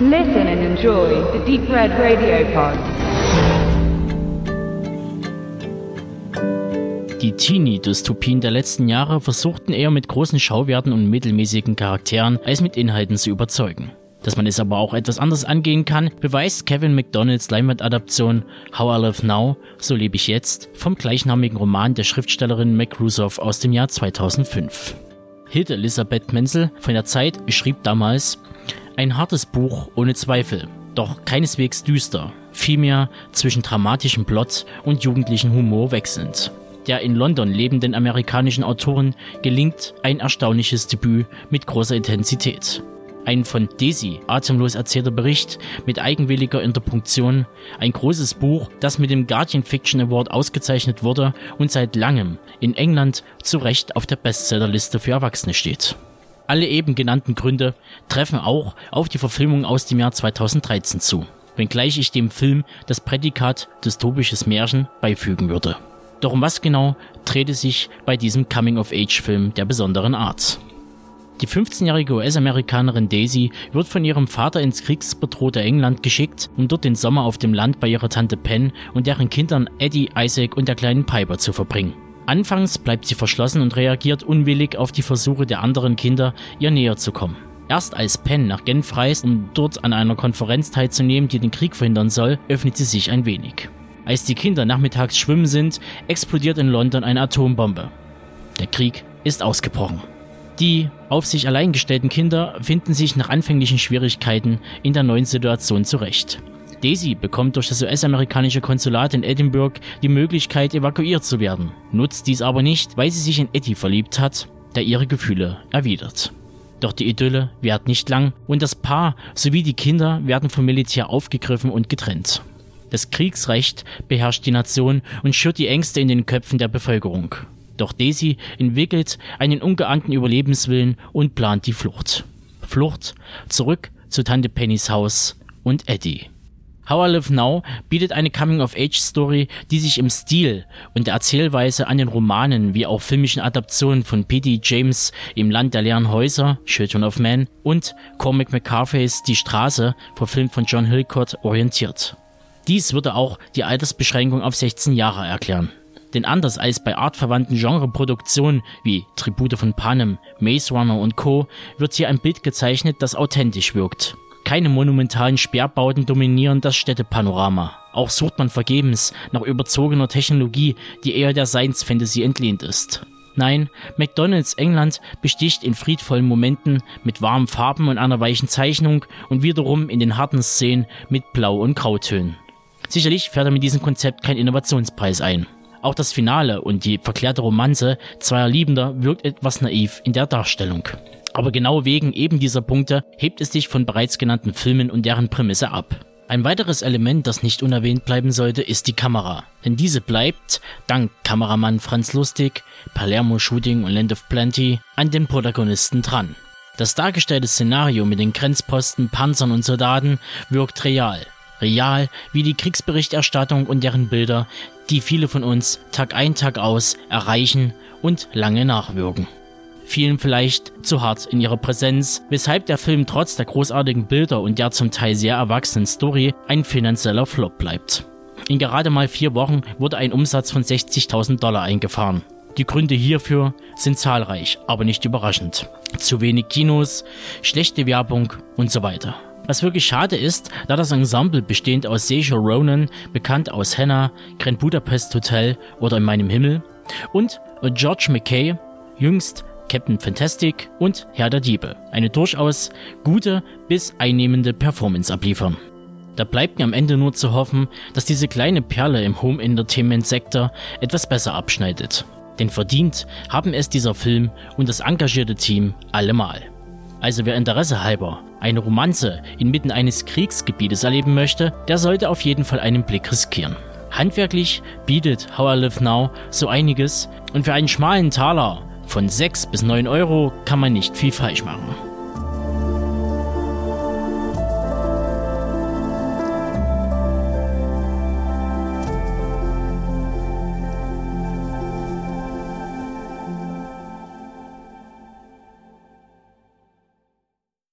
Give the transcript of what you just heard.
Listen and enjoy the Deep Red Radio Pod. Die Teenie-Dystopien der letzten Jahre versuchten eher mit großen Schauwerten und mittelmäßigen Charakteren als mit Inhalten zu überzeugen. Dass man es aber auch etwas anders angehen kann, beweist Kevin McDonalds Leinwandadaption How I Live Now, So lebe ich jetzt, vom gleichnamigen Roman der Schriftstellerin Mac Rusoff aus dem Jahr 2005. Hilde Elisabeth Menzel von der Zeit schrieb damals, ein hartes Buch ohne Zweifel, doch keineswegs düster, vielmehr zwischen dramatischem Plot und jugendlichem Humor wechselnd. Der in London lebenden amerikanischen Autorin gelingt ein erstaunliches Debüt mit großer Intensität. Ein von Daisy atemlos erzählter Bericht mit eigenwilliger Interpunktion, ein großes Buch, das mit dem Guardian Fiction Award ausgezeichnet wurde und seit langem in England zu Recht auf der Bestsellerliste für Erwachsene steht. Alle eben genannten Gründe treffen auch auf die Verfilmung aus dem Jahr 2013 zu, wenngleich ich dem Film das Prädikat dystopisches Märchen beifügen würde. Doch um was genau dreht es sich bei diesem Coming-of-Age-Film der besonderen Art? Die 15-jährige US-Amerikanerin Daisy wird von ihrem Vater ins kriegsbedrohte England geschickt, um dort den Sommer auf dem Land bei ihrer Tante Pen und deren Kindern Eddie, Isaac und der kleinen Piper zu verbringen. Anfangs bleibt sie verschlossen und reagiert unwillig auf die Versuche der anderen Kinder, ihr näher zu kommen. Erst als Penn nach Genf reist, um dort an einer Konferenz teilzunehmen, die den Krieg verhindern soll, öffnet sie sich ein wenig. Als die Kinder nachmittags schwimmen sind, explodiert in London eine Atombombe. Der Krieg ist ausgebrochen. Die auf sich allein gestellten Kinder finden sich nach anfänglichen Schwierigkeiten in der neuen Situation zurecht. Daisy bekommt durch das US-amerikanische Konsulat in Edinburgh die Möglichkeit, evakuiert zu werden, nutzt dies aber nicht, weil sie sich in Eddie verliebt hat, der ihre Gefühle erwidert. Doch die Idylle währt nicht lang und das Paar sowie die Kinder werden vom Militär aufgegriffen und getrennt. Das Kriegsrecht beherrscht die Nation und schürt die Ängste in den Köpfen der Bevölkerung. Doch Daisy entwickelt einen ungeahnten Überlebenswillen und plant die Flucht. Flucht zurück zu Tante Pennys Haus und Eddie. How I Live Now bietet eine Coming-of-Age-Story, die sich im Stil und der Erzählweise an den Romanen wie auch filmischen Adaptionen von P.D. James im Land der leeren Häuser, Children of Men und Cormac McCarthy's Die Straße, verfilmt von John Hillcourt, orientiert. Dies würde auch die Altersbeschränkung auf 16 Jahre erklären. Denn anders als bei artverwandten Genreproduktionen wie Tribute von Panem, Maze Runner und Co. wird hier ein Bild gezeichnet, das authentisch wirkt. Keine monumentalen Sperrbauten dominieren das Städtepanorama. Auch sucht man vergebens nach überzogener Technologie, die eher der Science Fantasy entlehnt ist. Nein, McDonalds England besticht in friedvollen Momenten mit warmen Farben und einer weichen Zeichnung und wiederum in den harten Szenen mit Blau- und Grautönen. Sicherlich fährt er mit diesem Konzept keinen Innovationspreis ein. Auch das Finale und die verklärte Romanze zweier Liebender wirkt etwas naiv in der Darstellung. Aber genau wegen eben dieser Punkte hebt es sich von bereits genannten Filmen und deren Prämisse ab. Ein weiteres Element, das nicht unerwähnt bleiben sollte, ist die Kamera. Denn diese bleibt, dank Kameramann Franz Lustig, Palermo Shooting und Land of Plenty, an den Protagonisten dran. Das dargestellte Szenario mit den Grenzposten, Panzern und Soldaten wirkt real. Real wie die Kriegsberichterstattung und deren Bilder, die viele von uns Tag ein, Tag aus erreichen und lange nachwirken. Vielen vielleicht zu hart in ihrer Präsenz, weshalb der Film trotz der großartigen Bilder und der zum Teil sehr erwachsenen Story ein finanzieller Flop bleibt. In gerade mal vier Wochen wurde ein Umsatz von 60.000 Dollar eingefahren. Die Gründe hierfür sind zahlreich, aber nicht überraschend. Zu wenig Kinos, schlechte Werbung und so weiter. Was wirklich schade ist, da das Ensemble bestehend aus Saoirse Ronan, bekannt aus Hannah, Grand Budapest Hotel oder In meinem Himmel, und George McKay, jüngst Captain Fantastic und Herr der Diebe, eine durchaus gute bis einnehmende Performance abliefern. Da bleibt mir am Ende nur zu hoffen, dass diese kleine Perle im Home Entertainment Sektor etwas besser abschneidet. Denn verdient haben es dieser Film und das engagierte Team allemal. Also wer Interesse halber eine Romanze inmitten eines Kriegsgebietes erleben möchte, der sollte auf jeden Fall einen Blick riskieren. Handwerklich bietet How I Live Now so einiges und für einen schmalen Taler von 6 bis 9 Euro kann man nicht viel falsch machen.